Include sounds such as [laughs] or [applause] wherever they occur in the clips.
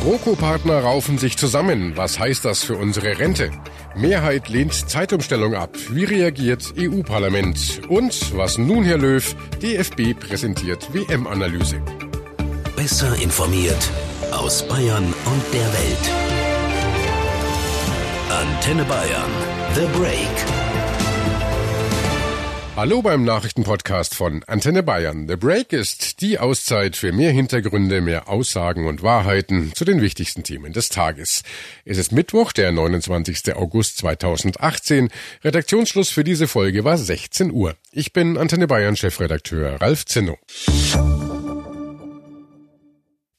GroKo-Partner raufen sich zusammen. Was heißt das für unsere Rente? Mehrheit lehnt Zeitumstellung ab. Wie reagiert EU-Parlament? Und was nun, Herr Löw? DFB präsentiert WM-Analyse. Besser informiert aus Bayern und der Welt. Antenne Bayern. The Break. Hallo beim Nachrichtenpodcast von Antenne Bayern. The Break ist die Auszeit für mehr Hintergründe, mehr Aussagen und Wahrheiten zu den wichtigsten Themen des Tages. Es ist Mittwoch, der 29. August 2018. Redaktionsschluss für diese Folge war 16 Uhr. Ich bin Antenne Bayern Chefredakteur Ralf Zinno.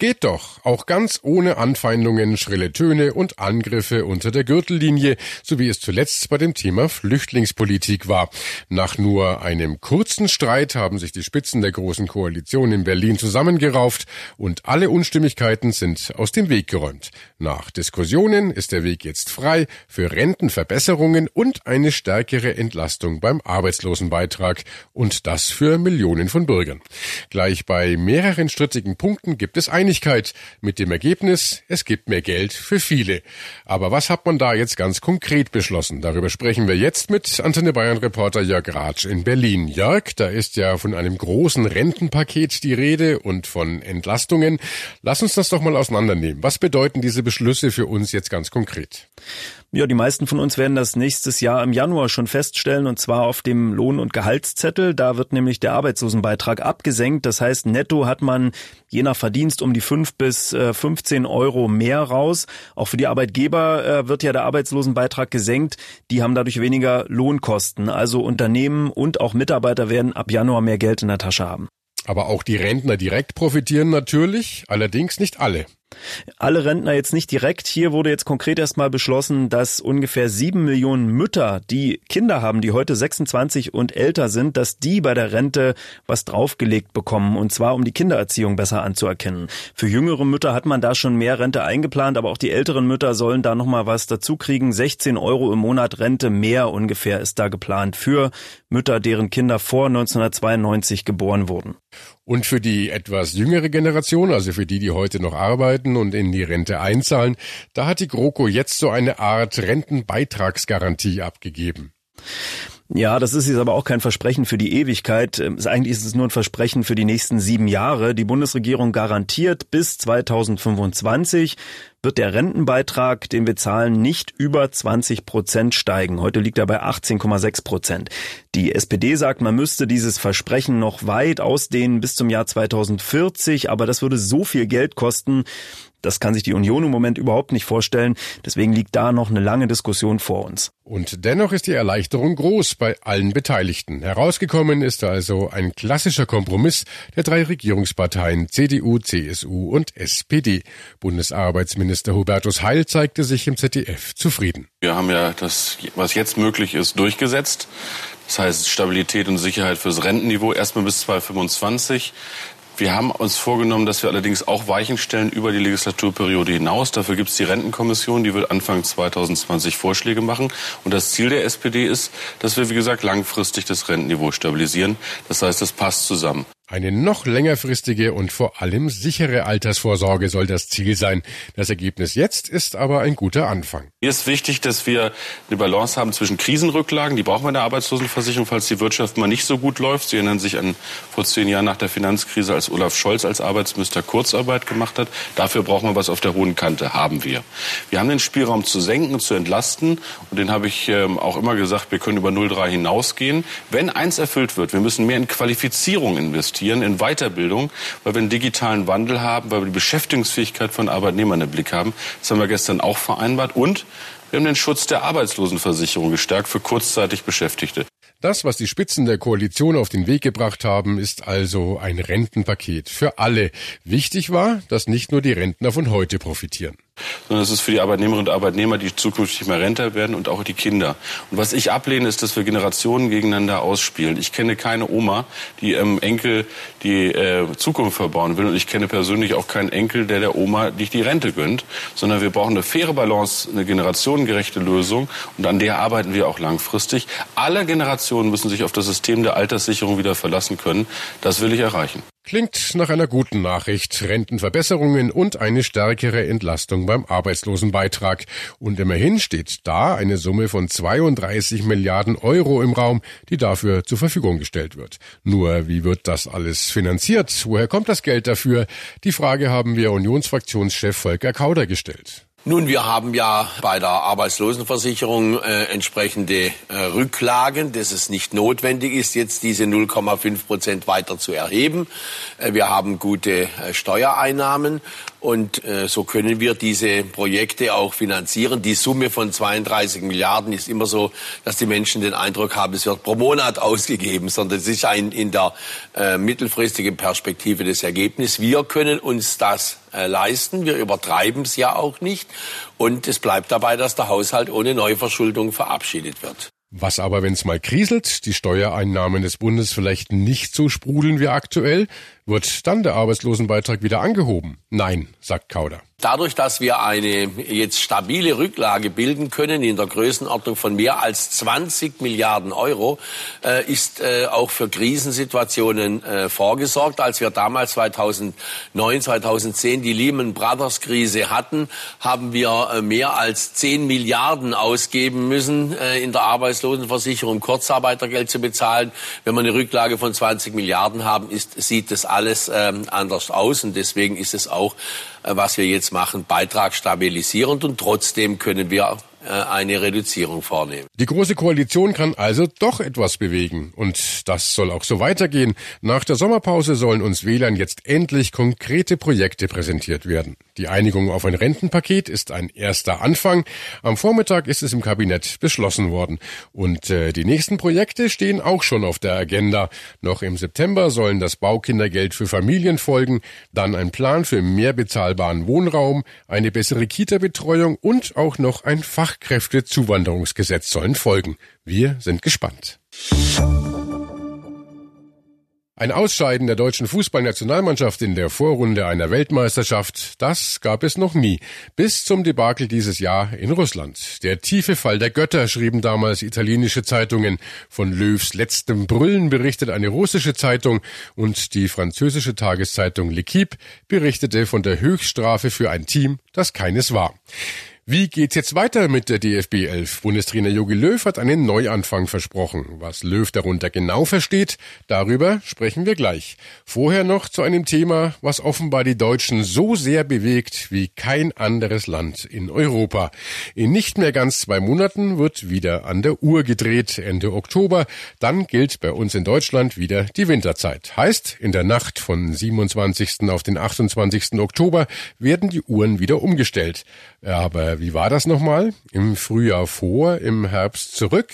Geht doch, auch ganz ohne Anfeindungen, schrille Töne und Angriffe unter der Gürtellinie, so wie es zuletzt bei dem Thema Flüchtlingspolitik war. Nach nur einem kurzen Streit haben sich die Spitzen der Großen Koalition in Berlin zusammengerauft und alle Unstimmigkeiten sind aus dem Weg geräumt. Nach Diskussionen ist der Weg jetzt frei für Rentenverbesserungen und eine stärkere Entlastung beim Arbeitslosenbeitrag und das für Millionen von Bürgern. Gleich bei mehreren strittigen Punkten gibt es ein Einigkeit mit dem Ergebnis, es gibt mehr Geld für viele. Aber was hat man da jetzt ganz konkret beschlossen? Darüber sprechen wir jetzt mit Antenne Bayern Reporter Jörg Ratsch in Berlin. Jörg, da ist ja von einem großen Rentenpaket die Rede und von Entlastungen. Lass uns das doch mal auseinandernehmen. Was bedeuten diese Beschlüsse für uns jetzt ganz konkret? Ja, die meisten von uns werden das nächstes Jahr im Januar schon feststellen und zwar auf dem Lohn- und Gehaltszettel. Da wird nämlich der Arbeitslosenbeitrag abgesenkt. Das heißt, netto hat man je nach Verdienst um die fünf bis 15 äh, Euro mehr raus. Auch für die Arbeitgeber äh, wird ja der Arbeitslosenbeitrag gesenkt. Die haben dadurch weniger Lohnkosten. Also Unternehmen und auch Mitarbeiter werden ab Januar mehr Geld in der Tasche haben. Aber auch die Rentner direkt profitieren natürlich, allerdings nicht alle. Alle Rentner jetzt nicht direkt. Hier wurde jetzt konkret erstmal beschlossen, dass ungefähr sieben Millionen Mütter, die Kinder haben, die heute 26 und älter sind, dass die bei der Rente was draufgelegt bekommen. Und zwar, um die Kindererziehung besser anzuerkennen. Für jüngere Mütter hat man da schon mehr Rente eingeplant, aber auch die älteren Mütter sollen da nochmal was dazu kriegen. 16 Euro im Monat Rente mehr ungefähr ist da geplant für Mütter, deren Kinder vor 1992 geboren wurden. Und für die etwas jüngere Generation, also für die, die heute noch arbeiten und in die Rente einzahlen, da hat die GroKo jetzt so eine Art Rentenbeitragsgarantie abgegeben. Ja, das ist jetzt aber auch kein Versprechen für die Ewigkeit. Ähm, eigentlich ist es nur ein Versprechen für die nächsten sieben Jahre. Die Bundesregierung garantiert bis 2025 wird der Rentenbeitrag, den wir zahlen, nicht über 20 Prozent steigen. Heute liegt er bei 18,6 Prozent. Die SPD sagt, man müsste dieses Versprechen noch weit ausdehnen bis zum Jahr 2040, aber das würde so viel Geld kosten, das kann sich die Union im Moment überhaupt nicht vorstellen. Deswegen liegt da noch eine lange Diskussion vor uns. Und dennoch ist die Erleichterung groß bei allen Beteiligten. Herausgekommen ist also ein klassischer Kompromiss der drei Regierungsparteien CDU, CSU und SPD. Bundesarbeitsminister Hubertus Heil zeigte sich im ZDF zufrieden. Wir haben ja das, was jetzt möglich ist, durchgesetzt. Das heißt Stabilität und Sicherheit fürs Rentenniveau erstmal bis 2025. Wir haben uns vorgenommen, dass wir allerdings auch Weichen stellen über die Legislaturperiode hinaus. Dafür gibt es die Rentenkommission, die wird Anfang 2020 Vorschläge machen. Und das Ziel der SPD ist, dass wir, wie gesagt, langfristig das Rentenniveau stabilisieren. Das heißt, das passt zusammen. Eine noch längerfristige und vor allem sichere Altersvorsorge soll das Ziel sein. Das Ergebnis jetzt ist aber ein guter Anfang. Mir ist wichtig, dass wir eine Balance haben zwischen Krisenrücklagen, die brauchen wir in der Arbeitslosenversicherung, falls die Wirtschaft mal nicht so gut läuft. Sie erinnern sich an vor zehn Jahren nach der Finanzkrise, als Olaf Scholz als Arbeitsminister Kurzarbeit gemacht hat. Dafür brauchen wir was auf der hohen Kante, haben wir. Wir haben den Spielraum zu senken zu entlasten und den habe ich ähm, auch immer gesagt, wir können über 0,3 hinausgehen. Wenn eins erfüllt wird, wir müssen mehr in Qualifizierung investieren investieren in Weiterbildung, weil wir einen digitalen Wandel haben, weil wir die Beschäftigungsfähigkeit von Arbeitnehmern im Blick haben. Das haben wir gestern auch vereinbart. Und wir haben den Schutz der Arbeitslosenversicherung gestärkt für kurzzeitig Beschäftigte. Das, was die Spitzen der Koalition auf den Weg gebracht haben, ist also ein Rentenpaket für alle. Wichtig war, dass nicht nur die Rentner von heute profitieren sondern es ist für die Arbeitnehmerinnen und Arbeitnehmer, die zukünftig mehr Rente werden und auch die Kinder. Und was ich ablehne, ist, dass wir Generationen gegeneinander ausspielen. Ich kenne keine Oma, die ihrem Enkel die äh, Zukunft verbauen will und ich kenne persönlich auch keinen Enkel, der der Oma nicht die Rente gönnt, sondern wir brauchen eine faire Balance, eine generationengerechte Lösung und an der arbeiten wir auch langfristig. Alle Generationen müssen sich auf das System der Alterssicherung wieder verlassen können. Das will ich erreichen. Klingt nach einer guten Nachricht. Rentenverbesserungen und eine stärkere Entlastung beim Arbeitslosenbeitrag. Und immerhin steht da eine Summe von 32 Milliarden Euro im Raum, die dafür zur Verfügung gestellt wird. Nur wie wird das alles finanziert? Woher kommt das Geld dafür? Die Frage haben wir Unionsfraktionschef Volker Kauder gestellt. Nun, wir haben ja bei der Arbeitslosenversicherung äh, entsprechende äh, Rücklagen, dass es nicht notwendig ist, jetzt diese 0,5 Prozent weiter zu erheben. Äh, wir haben gute äh, Steuereinnahmen und äh, so können wir diese Projekte auch finanzieren. Die Summe von 32 Milliarden ist immer so, dass die Menschen den Eindruck haben, es wird pro Monat ausgegeben, sondern es ist ein in der äh, mittelfristigen Perspektive das Ergebnis. Wir können uns das äh, leisten. Wir übertreiben es ja auch nicht. Und es bleibt dabei, dass der Haushalt ohne Neuverschuldung verabschiedet wird. Was aber, wenn es mal kriselt, die Steuereinnahmen des Bundes vielleicht nicht so sprudeln wie aktuell, wird dann der Arbeitslosenbeitrag wieder angehoben? Nein, sagt Kauder. Dadurch, dass wir eine jetzt stabile Rücklage bilden können in der Größenordnung von mehr als 20 Milliarden Euro, äh, ist äh, auch für Krisensituationen äh, vorgesorgt. Als wir damals 2009, 2010 die Lehman Brothers Krise hatten, haben wir äh, mehr als 10 Milliarden ausgeben müssen äh, in der Arbeitslosenversicherung, Kurzarbeitergeld zu bezahlen. Wenn wir eine Rücklage von 20 Milliarden haben, ist, sieht das alles ähm, anders aus. Und deswegen ist es auch, äh, was wir jetzt machen, Beitrag stabilisierend. Und trotzdem können wir eine Reduzierung vornehmen. Die Große Koalition kann also doch etwas bewegen. Und das soll auch so weitergehen. Nach der Sommerpause sollen uns Wählern jetzt endlich konkrete Projekte präsentiert werden. Die Einigung auf ein Rentenpaket ist ein erster Anfang. Am Vormittag ist es im Kabinett beschlossen worden. Und äh, die nächsten Projekte stehen auch schon auf der Agenda. Noch im September sollen das Baukindergeld für Familien folgen, dann ein Plan für mehr bezahlbaren Wohnraum, eine bessere Kita-Betreuung und auch noch ein Fachkräftezuwanderungsgesetz sollen folgen. Wir sind gespannt. Ein Ausscheiden der deutschen Fußballnationalmannschaft in der Vorrunde einer Weltmeisterschaft, das gab es noch nie. Bis zum Debakel dieses Jahr in Russland. Der tiefe Fall der Götter, schrieben damals italienische Zeitungen. Von Löws letztem Brüllen berichtet eine russische Zeitung und die französische Tageszeitung L'Equipe berichtete von der Höchststrafe für ein Team, das keines war. Wie geht's jetzt weiter mit der DFB 11? Bundestrainer Jogi Löw hat einen Neuanfang versprochen. Was Löw darunter genau versteht, darüber sprechen wir gleich. Vorher noch zu einem Thema, was offenbar die Deutschen so sehr bewegt wie kein anderes Land in Europa. In nicht mehr ganz zwei Monaten wird wieder an der Uhr gedreht, Ende Oktober. Dann gilt bei uns in Deutschland wieder die Winterzeit. Heißt, in der Nacht von 27. auf den 28. Oktober werden die Uhren wieder umgestellt. Aber wie war das nochmal? Im Frühjahr vor, im Herbst zurück?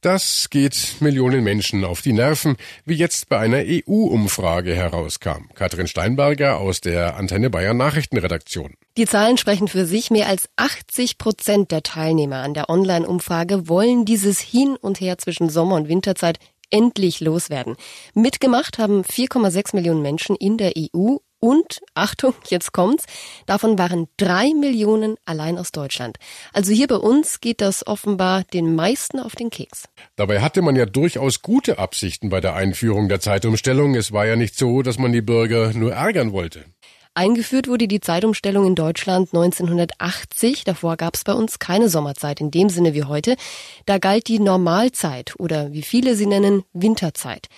Das geht Millionen Menschen auf die Nerven, wie jetzt bei einer EU-Umfrage herauskam. Katrin Steinberger aus der Antenne Bayern Nachrichtenredaktion. Die Zahlen sprechen für sich. Mehr als 80 Prozent der Teilnehmer an der Online-Umfrage wollen dieses Hin und Her zwischen Sommer- und Winterzeit endlich loswerden. Mitgemacht haben 4,6 Millionen Menschen in der EU und, Achtung, jetzt kommt's, davon waren drei Millionen allein aus Deutschland. Also hier bei uns geht das offenbar den meisten auf den Keks. Dabei hatte man ja durchaus gute Absichten bei der Einführung der Zeitumstellung. Es war ja nicht so, dass man die Bürger nur ärgern wollte. Eingeführt wurde die Zeitumstellung in Deutschland 1980. Davor gab es bei uns keine Sommerzeit in dem Sinne wie heute. Da galt die Normalzeit oder wie viele sie nennen, Winterzeit.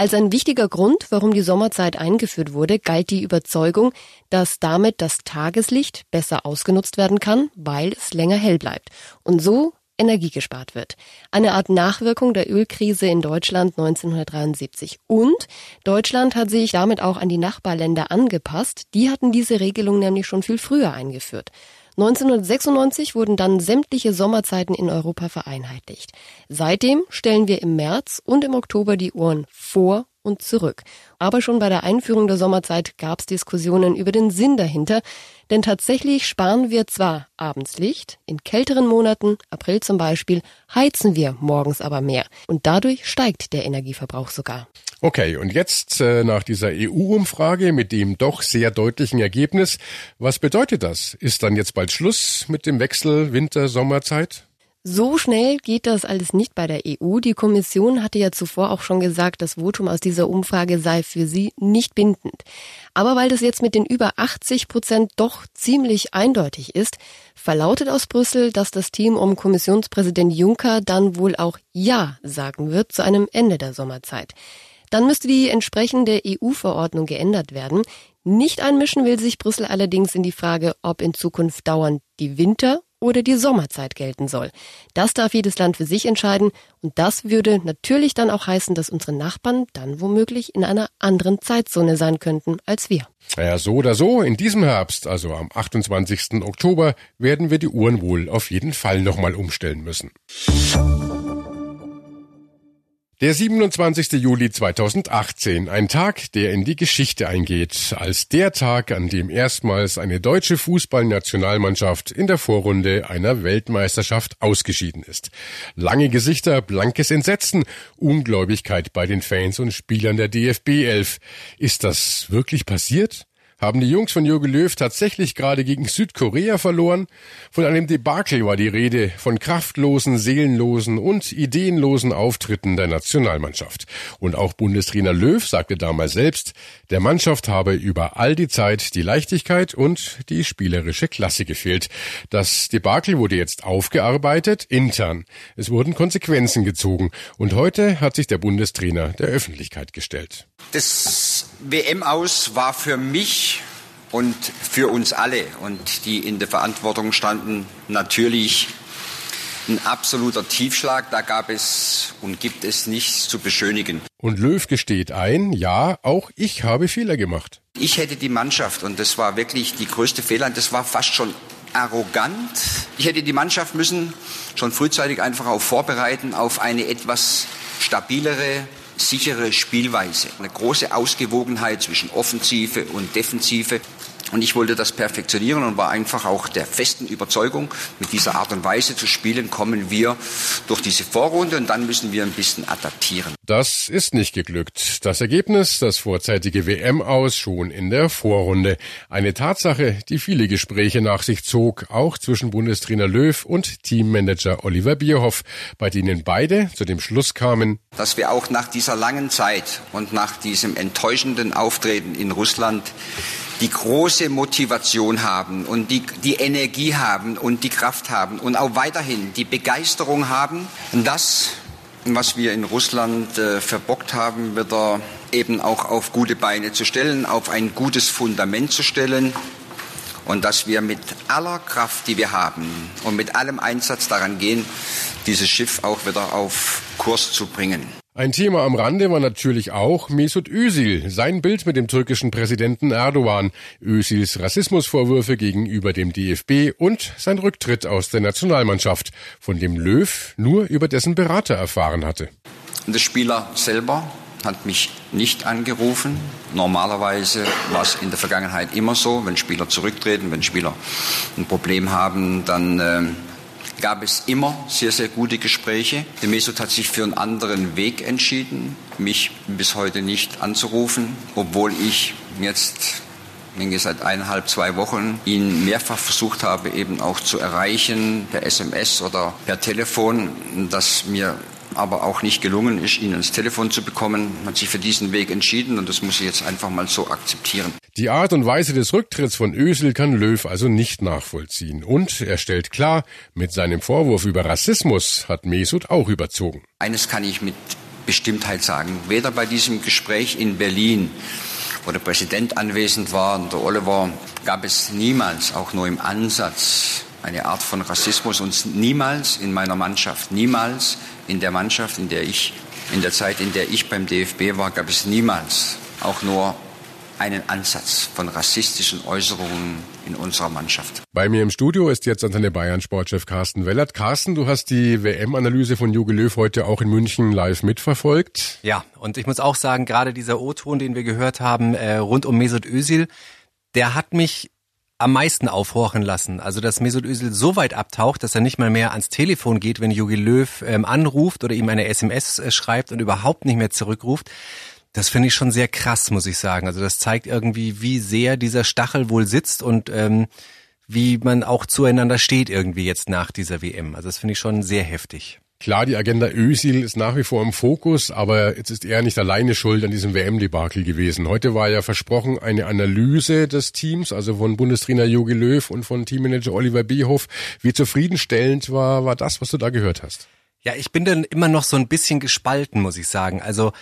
Als ein wichtiger Grund, warum die Sommerzeit eingeführt wurde, galt die Überzeugung, dass damit das Tageslicht besser ausgenutzt werden kann, weil es länger hell bleibt. Und so Energie gespart wird. Eine Art Nachwirkung der Ölkrise in Deutschland 1973. Und Deutschland hat sich damit auch an die Nachbarländer angepasst. Die hatten diese Regelung nämlich schon viel früher eingeführt. 1996 wurden dann sämtliche Sommerzeiten in Europa vereinheitlicht. Seitdem stellen wir im März und im Oktober die Uhren vor und zurück. Aber schon bei der Einführung der Sommerzeit gab es Diskussionen über den Sinn dahinter, denn tatsächlich sparen wir zwar abends Licht, in kälteren Monaten, April zum Beispiel, heizen wir morgens aber mehr und dadurch steigt der Energieverbrauch sogar. Okay, und jetzt äh, nach dieser EU-Umfrage mit dem doch sehr deutlichen Ergebnis, was bedeutet das? Ist dann jetzt bald Schluss mit dem Wechsel Winter-Sommerzeit? So schnell geht das alles nicht bei der EU. Die Kommission hatte ja zuvor auch schon gesagt, das Votum aus dieser Umfrage sei für sie nicht bindend. Aber weil das jetzt mit den über 80 Prozent doch ziemlich eindeutig ist, verlautet aus Brüssel, dass das Team um Kommissionspräsident Juncker dann wohl auch Ja sagen wird zu einem Ende der Sommerzeit. Dann müsste die entsprechende EU-Verordnung geändert werden. Nicht einmischen will sich Brüssel allerdings in die Frage, ob in Zukunft dauernd die Winter- oder die Sommerzeit gelten soll. Das darf jedes Land für sich entscheiden und das würde natürlich dann auch heißen, dass unsere Nachbarn dann womöglich in einer anderen Zeitzone sein könnten als wir. Ja, so oder so, in diesem Herbst, also am 28. Oktober, werden wir die Uhren wohl auf jeden Fall nochmal umstellen müssen. Der 27. Juli 2018, ein Tag, der in die Geschichte eingeht, als der Tag, an dem erstmals eine deutsche Fußballnationalmannschaft in der Vorrunde einer Weltmeisterschaft ausgeschieden ist. Lange Gesichter, blankes Entsetzen, Ungläubigkeit bei den Fans und Spielern der DFB 11. Ist das wirklich passiert? Haben die Jungs von Jürgen Löw tatsächlich gerade gegen Südkorea verloren? Von einem Debakel war die Rede, von kraftlosen, seelenlosen und ideenlosen Auftritten der Nationalmannschaft. Und auch Bundestrainer Löw sagte damals selbst, der Mannschaft habe über all die Zeit die Leichtigkeit und die spielerische Klasse gefehlt. Das Debakel wurde jetzt aufgearbeitet, intern. Es wurden Konsequenzen gezogen und heute hat sich der Bundestrainer der Öffentlichkeit gestellt. Das WM aus war für mich und für uns alle und die in der Verantwortung standen natürlich ein absoluter Tiefschlag. Da gab es und gibt es nichts zu beschönigen. Und Löw gesteht ein, ja, auch ich habe Fehler gemacht. Ich hätte die Mannschaft, und das war wirklich die größte Fehler, das war fast schon arrogant. Ich hätte die Mannschaft müssen schon frühzeitig einfach auch vorbereiten auf eine etwas stabilere, sichere Spielweise. Eine große Ausgewogenheit zwischen Offensive und Defensive. Und ich wollte das perfektionieren und war einfach auch der festen Überzeugung, mit dieser Art und Weise zu spielen, kommen wir durch diese Vorrunde und dann müssen wir ein bisschen adaptieren. Das ist nicht geglückt. Das Ergebnis, das vorzeitige WM aus schon in der Vorrunde. Eine Tatsache, die viele Gespräche nach sich zog, auch zwischen Bundestrainer Löw und Teammanager Oliver Bierhoff, bei denen beide zu dem Schluss kamen, dass wir auch nach dieser langen Zeit und nach diesem enttäuschenden Auftreten in Russland die große Motivation haben und die, die Energie haben und die Kraft haben und auch weiterhin die Begeisterung haben, das, was wir in Russland äh, verbockt haben, wieder eben auch auf gute Beine zu stellen, auf ein gutes Fundament zu stellen und dass wir mit aller Kraft, die wir haben und mit allem Einsatz daran gehen, dieses Schiff auch wieder auf Kurs zu bringen. Ein Thema am Rande war natürlich auch Mesut Özil, sein Bild mit dem türkischen Präsidenten Erdogan, Özils Rassismusvorwürfe gegenüber dem DFB und sein Rücktritt aus der Nationalmannschaft, von dem Löw nur über dessen Berater erfahren hatte. Der Spieler selber hat mich nicht angerufen. Normalerweise war es in der Vergangenheit immer so, wenn Spieler zurücktreten, wenn Spieler ein Problem haben, dann äh, gab es immer sehr, sehr gute Gespräche. Der Mesut hat sich für einen anderen Weg entschieden, mich bis heute nicht anzurufen, obwohl ich jetzt denke seit eineinhalb, zwei Wochen ihn mehrfach versucht habe, eben auch zu erreichen, per SMS oder per Telefon, dass mir aber auch nicht gelungen ist, ihn ans Telefon zu bekommen, hat sich für diesen Weg entschieden und das muss ich jetzt einfach mal so akzeptieren. Die Art und Weise des Rücktritts von Ösel kann Löw also nicht nachvollziehen. Und er stellt klar, mit seinem Vorwurf über Rassismus hat Mesut auch überzogen. Eines kann ich mit Bestimmtheit sagen. Weder bei diesem Gespräch in Berlin, wo der Präsident anwesend war und der Oliver, gab es niemals, auch nur im Ansatz, eine Art von Rassismus und niemals in meiner Mannschaft, niemals in der Mannschaft, in der ich, in der Zeit, in der ich beim DFB war, gab es niemals auch nur einen Ansatz von rassistischen Äußerungen in unserer Mannschaft. Bei mir im Studio ist jetzt Antenne Bayern Sportchef Carsten Wellert. Carsten, du hast die WM-Analyse von Jogi Löw heute auch in München live mitverfolgt. Ja, und ich muss auch sagen, gerade dieser O-Ton, den wir gehört haben, äh, rund um Mesut Özil, der hat mich am meisten aufhorchen lassen. Also, dass Mesut Özil so weit abtaucht, dass er nicht mal mehr ans Telefon geht, wenn Jogi Löw ähm, anruft oder ihm eine SMS äh, schreibt und überhaupt nicht mehr zurückruft. Das finde ich schon sehr krass, muss ich sagen. Also das zeigt irgendwie, wie sehr dieser Stachel wohl sitzt und ähm, wie man auch zueinander steht irgendwie jetzt nach dieser WM. Also das finde ich schon sehr heftig. Klar, die Agenda Ösil ist nach wie vor im Fokus, aber jetzt ist er nicht alleine schuld an diesem WM-Debakel gewesen. Heute war ja versprochen eine Analyse des Teams, also von Bundestrainer Jogi Löw und von Teammanager Oliver Bierhoff. Wie zufriedenstellend war, war das, was du da gehört hast? Ja, ich bin dann immer noch so ein bisschen gespalten, muss ich sagen. Also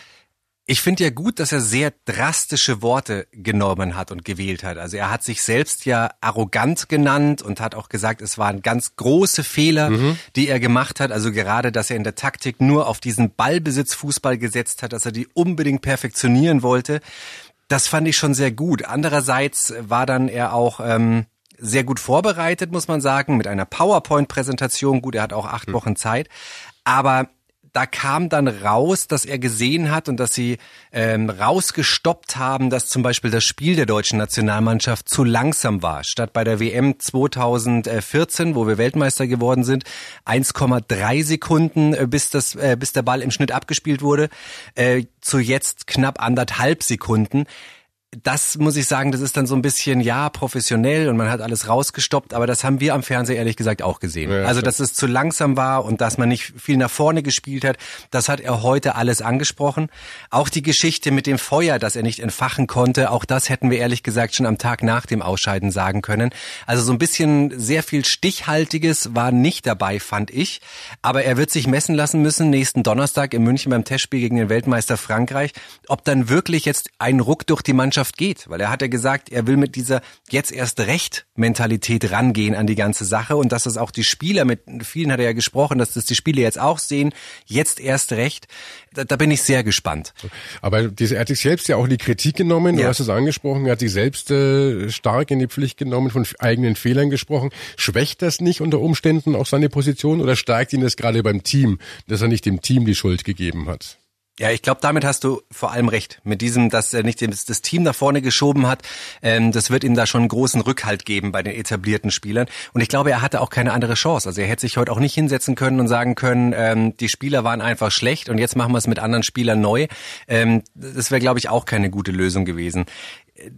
ich finde ja gut, dass er sehr drastische Worte genommen hat und gewählt hat. Also er hat sich selbst ja arrogant genannt und hat auch gesagt, es waren ganz große Fehler, mhm. die er gemacht hat. Also gerade, dass er in der Taktik nur auf diesen Ballbesitzfußball gesetzt hat, dass er die unbedingt perfektionieren wollte. Das fand ich schon sehr gut. Andererseits war dann er auch ähm, sehr gut vorbereitet, muss man sagen, mit einer PowerPoint-Präsentation. Gut, er hat auch acht mhm. Wochen Zeit. Aber da kam dann raus, dass er gesehen hat und dass sie ähm, rausgestoppt haben, dass zum Beispiel das Spiel der deutschen Nationalmannschaft zu langsam war. Statt bei der WM 2014, wo wir Weltmeister geworden sind, 1,3 Sekunden, äh, bis, das, äh, bis der Ball im Schnitt abgespielt wurde, äh, zu jetzt knapp anderthalb Sekunden das muss ich sagen, das ist dann so ein bisschen, ja, professionell und man hat alles rausgestoppt, aber das haben wir am Fernseher ehrlich gesagt auch gesehen. Ja, also, dass es zu langsam war und dass man nicht viel nach vorne gespielt hat, das hat er heute alles angesprochen. Auch die Geschichte mit dem Feuer, das er nicht entfachen konnte, auch das hätten wir ehrlich gesagt schon am Tag nach dem Ausscheiden sagen können. Also so ein bisschen sehr viel Stichhaltiges war nicht dabei, fand ich. Aber er wird sich messen lassen müssen nächsten Donnerstag in München beim Testspiel gegen den Weltmeister Frankreich, ob dann wirklich jetzt ein Ruck durch die Mannschaft Mannschaft geht, weil er hat ja gesagt, er will mit dieser jetzt erst recht Mentalität rangehen an die ganze Sache und dass das auch die Spieler mit vielen hat er ja gesprochen, dass das die Spieler jetzt auch sehen, jetzt erst recht. Da, da bin ich sehr gespannt. Aber diese, er hat sich selbst ja auch in die Kritik genommen, du ja. hast es angesprochen, er hat sich selbst äh, stark in die Pflicht genommen, von eigenen Fehlern gesprochen. Schwächt das nicht unter Umständen auch seine Position oder stärkt ihn das gerade beim Team, dass er nicht dem Team die Schuld gegeben hat? Ja, ich glaube, damit hast du vor allem recht. Mit diesem, dass er nicht das, Team nach vorne geschoben hat, ähm, das wird ihm da schon einen großen Rückhalt geben bei den etablierten Spielern. Und ich glaube, er hatte auch keine andere Chance. Also er hätte sich heute auch nicht hinsetzen können und sagen können, ähm, die Spieler waren einfach schlecht und jetzt machen wir es mit anderen Spielern neu. Ähm, das wäre, glaube ich, auch keine gute Lösung gewesen.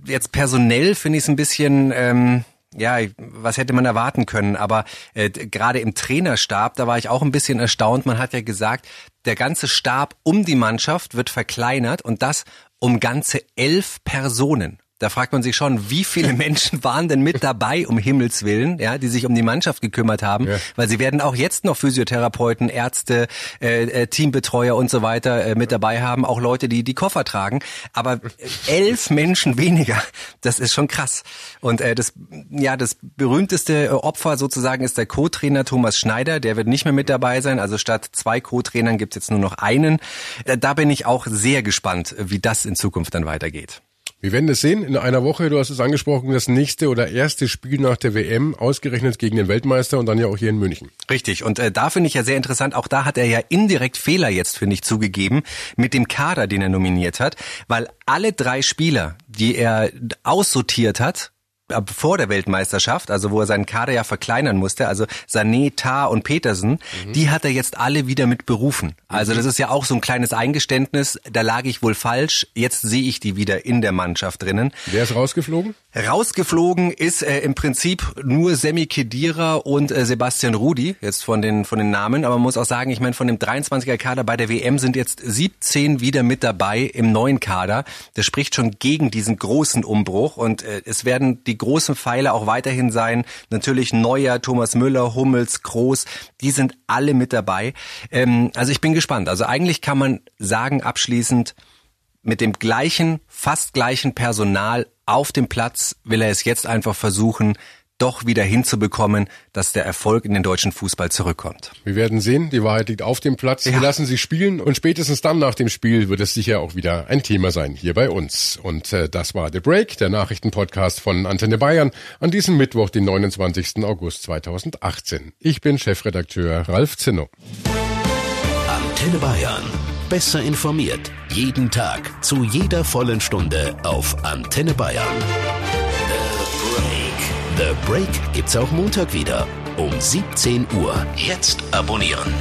Jetzt personell finde ich es ein bisschen... Ähm, ja, was hätte man erwarten können? Aber äh, gerade im Trainerstab, da war ich auch ein bisschen erstaunt. Man hat ja gesagt, der ganze Stab um die Mannschaft wird verkleinert und das um ganze elf Personen. Da fragt man sich schon, wie viele [laughs] Menschen waren denn mit dabei, um Himmels Willen, ja, die sich um die Mannschaft gekümmert haben, ja. weil sie werden auch jetzt noch Physiotherapeuten, Ärzte, äh, äh, Teambetreuer und so weiter äh, mit dabei haben, auch Leute, die die Koffer tragen. Aber elf Menschen weniger, das ist schon krass. Und äh, das, ja, das berühmteste Opfer sozusagen ist der Co-Trainer Thomas Schneider, der wird nicht mehr mit dabei sein. Also statt zwei Co-Trainern gibt es jetzt nur noch einen. Da bin ich auch sehr gespannt, wie das in Zukunft dann weitergeht. Wir werden es sehen in einer Woche, du hast es angesprochen, das nächste oder erste Spiel nach der WM, ausgerechnet gegen den Weltmeister und dann ja auch hier in München. Richtig, und äh, da finde ich ja sehr interessant, auch da hat er ja indirekt Fehler jetzt, finde ich, zugegeben mit dem Kader, den er nominiert hat, weil alle drei Spieler, die er aussortiert hat, vor der Weltmeisterschaft, also wo er seinen Kader ja verkleinern musste, also Sané, Tar und Petersen, mhm. die hat er jetzt alle wieder mit berufen. Also mhm. das ist ja auch so ein kleines Eingeständnis, da lag ich wohl falsch, jetzt sehe ich die wieder in der Mannschaft drinnen. Wer ist rausgeflogen? Rausgeflogen ist äh, im Prinzip nur Semi Kedira und äh, Sebastian Rudi, jetzt von den, von den Namen, aber man muss auch sagen, ich meine, von dem 23er Kader bei der WM sind jetzt 17 wieder mit dabei im neuen Kader. Das spricht schon gegen diesen großen Umbruch und äh, es werden die großen Pfeiler auch weiterhin sein. Natürlich Neuer, Thomas Müller, Hummels, Groß, die sind alle mit dabei. Ähm, also ich bin gespannt. Also eigentlich kann man sagen abschließend, mit dem gleichen, fast gleichen Personal auf dem Platz will er es jetzt einfach versuchen, doch wieder hinzubekommen, dass der Erfolg in den deutschen Fußball zurückkommt. Wir werden sehen, die Wahrheit liegt auf dem Platz. Ja. Wir lassen sie spielen und spätestens dann nach dem Spiel wird es sicher auch wieder ein Thema sein hier bei uns. Und äh, das war The Break, der Nachrichtenpodcast von Antenne Bayern an diesem Mittwoch, den 29. August 2018. Ich bin Chefredakteur Ralf Zinno. Antenne Bayern. Besser informiert. Jeden Tag. Zu jeder vollen Stunde auf Antenne Bayern. The Break gibt's auch Montag wieder um 17 Uhr. Jetzt abonnieren.